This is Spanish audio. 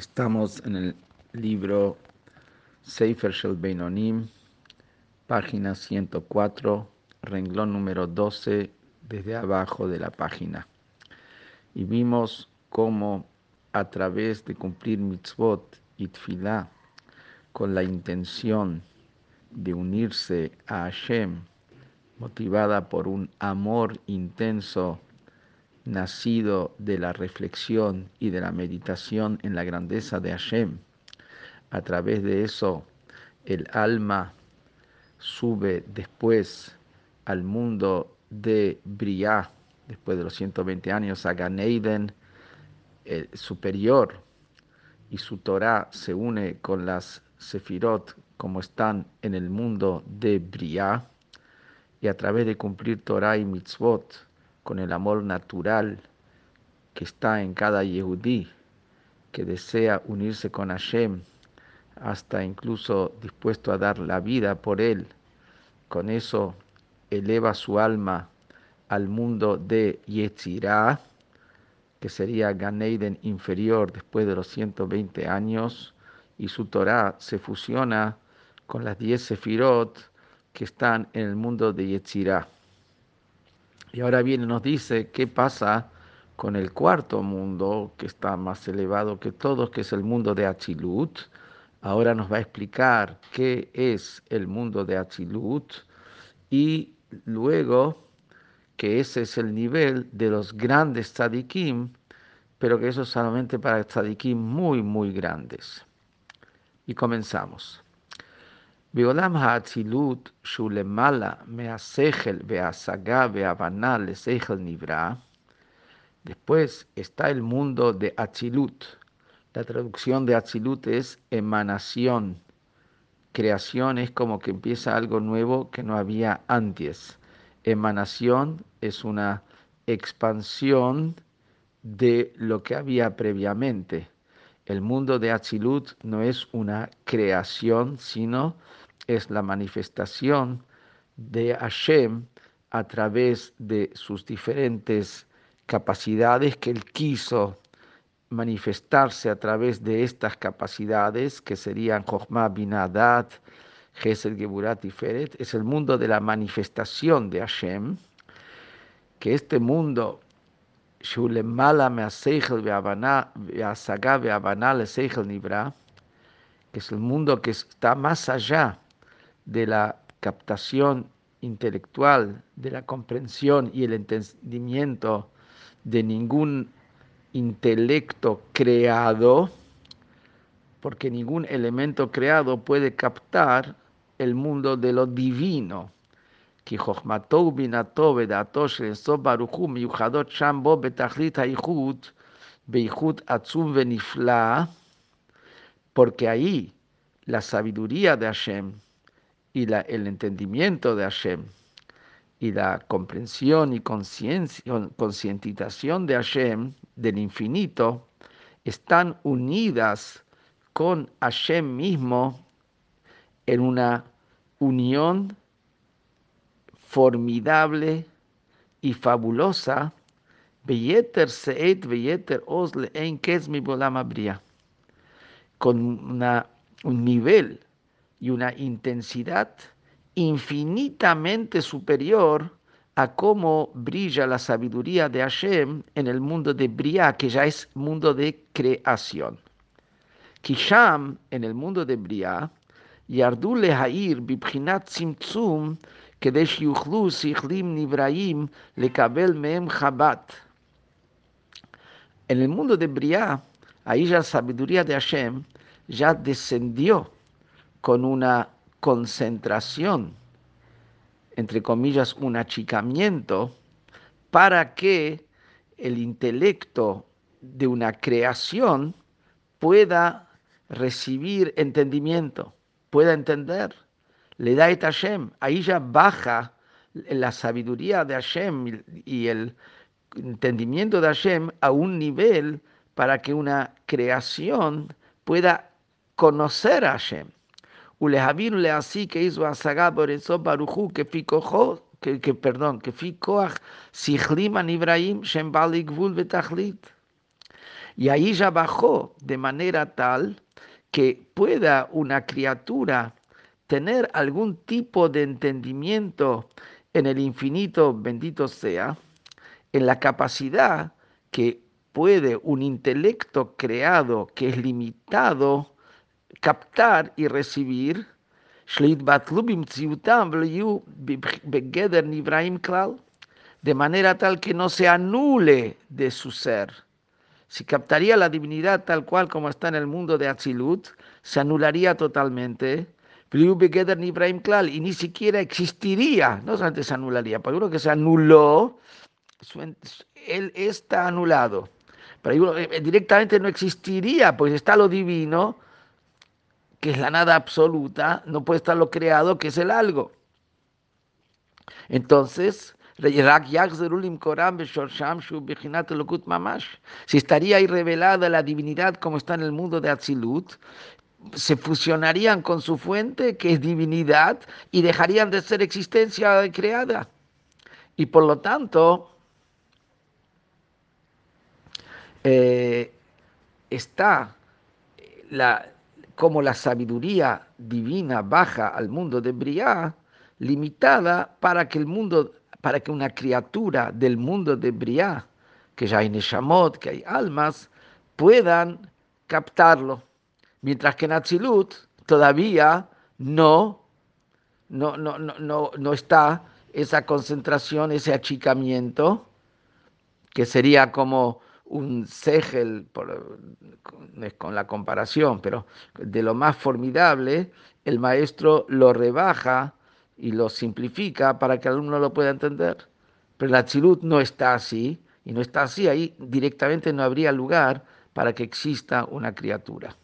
Estamos en el libro Sefer Shel Beinonim, página 104, renglón número 12, desde abajo de la página. Y vimos cómo a través de cumplir mitzvot y con la intención de unirse a Hashem, motivada por un amor intenso nacido de la reflexión y de la meditación en la grandeza de Hashem. A través de eso, el alma sube después al mundo de Briah, después de los 120 años, a Ganeiden superior, y su Torah se une con las Sefirot como están en el mundo de Briah, y a través de cumplir Torah y Mitzvot, con el amor natural que está en cada Yehudí, que desea unirse con Hashem, hasta incluso dispuesto a dar la vida por él. Con eso eleva su alma al mundo de Yetzirah, que sería Ganeiden inferior después de los 120 años, y su Torah se fusiona con las 10 Sefirot que están en el mundo de Yetzirah. Y ahora viene nos dice qué pasa con el cuarto mundo, que está más elevado que todos, que es el mundo de Achilut. Ahora nos va a explicar qué es el mundo de Achilut y luego que ese es el nivel de los grandes tzadikim, pero que eso es solamente para tzadikim muy, muy grandes. Y comenzamos. בעולם האצילות שהוא למעלה מהשכל וההשגה וההבנה לשכל נברא, después está el mundo de Atzilut. La traducción de Atzilut es emanación. Creación es como que empieza algo nuevo que no había antes. Emanación es una expansión de lo que había previamente. El mundo de Atzilut no es una creación, sino es la manifestación de Hashem a través de sus diferentes capacidades que él quiso manifestarse a través de estas capacidades que serían Chokhmah Binadat, Gesed Geburat y Feret, es el mundo de la manifestación de Hashem, que este mundo que es el mundo que está más allá de la captación intelectual, de la comprensión y el entendimiento de ningún intelecto creado, porque ningún elemento creado puede captar el mundo de lo divino. porque ahí la sabiduría de Hashem y la, el entendimiento de Hashem y la comprensión y concientización de Hashem, del infinito, están unidas con Hashem mismo en una unión formidable y fabulosa, con un nivel y una intensidad infinitamente superior a cómo brilla la sabiduría de Hashem en el mundo de Briah, que ya es mundo de creación. Kisham, en el mundo de Briah, ירדו להעיר בבחינת צמצום כדי שיוכלו שכלים נבראים לקבל מהם חבת. En el mundo de Briah, ahí ya la sabiduría de Hashem ya descendió con una concentración, entre comillas, un achicamiento, para que el intelecto de una creación pueda recibir entendimiento, pueda entender. Le da et Hashem, ahí ya baja la sabiduría de Hashem y el entendimiento de Hashem a un nivel para que una creación pueda conocer a Hashem le así que hizo a Borezo Baruchu que ficojo que, que perdón, que ficoach Sichlim Ibrahim Shembali Gvul Betachlit. Y ahí ya bajó de manera tal que pueda una criatura tener algún tipo de entendimiento en el infinito, bendito sea, en la capacidad que puede un intelecto creado que es limitado captar y recibir, de manera tal que no se anule de su ser. Si captaría la divinidad tal cual como está en el mundo de Atzilut, se anularía totalmente. Y ni siquiera existiría, no solamente se anularía, pero uno que se anuló, él está anulado. Pero eh, directamente no existiría, pues está lo divino, que es la nada absoluta, no puede estar lo creado, que es el algo. Entonces, si estaría ahí revelada la divinidad como está en el mundo de Atzilut, se fusionarían con su fuente, que es divinidad, y dejarían de ser existencia creada. Y por lo tanto, eh, está la, como la sabiduría divina baja al mundo de Briah, limitada para que el mundo, para que una criatura del mundo de Briah, que ya hay Neshamot, que hay almas, puedan captarlo. Mientras que en Atzilut todavía no, no, no, no, no está esa concentración, ese achicamiento, que sería como un segel, con la comparación, pero de lo más formidable, el maestro lo rebaja y lo simplifica para que el alumno lo pueda entender. Pero la Tzilut no está así, y no está así, ahí directamente no habría lugar para que exista una criatura.